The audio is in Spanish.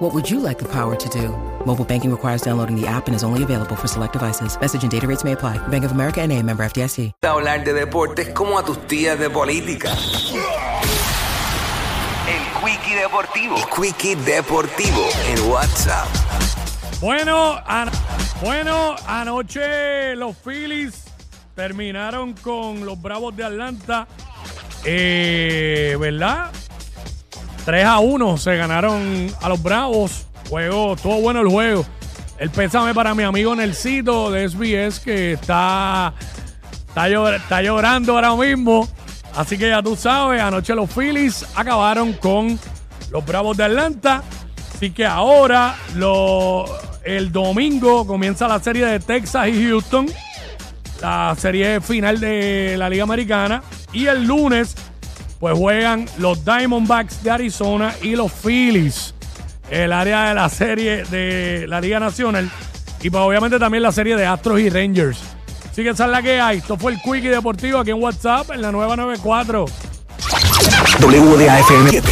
What would you like the power to do? Mobile banking requires downloading the app and is only available for select devices. Message and data rates may apply. Bank of America and a member FDIC. Hablar de deportes como a tus tías de política. El Quickie Deportivo. El Quickie Deportivo en WhatsApp. Bueno, an- bueno, anoche los Phillies terminaron con los Bravos de Atlanta. Eh, ¿Verdad? 3 a 1 se ganaron a los Bravos. Juego, todo bueno el juego. El pésame para mi amigo Nelsito de SBS que está, está, llor- está llorando ahora mismo. Así que ya tú sabes, anoche los Phillies acabaron con los Bravos de Atlanta. Así que ahora el domingo comienza la serie de Texas y Houston, la serie final de la Liga Americana. Y el lunes, pues juegan los Diamondbacks de Arizona y los Phillies, el área de la serie de la Liga Nacional. Y pues obviamente también la serie de Astros y Rangers. Así que esa es la que hay. Esto fue el Quickie Deportivo aquí en WhatsApp en la nueva 94. WDAFM 7.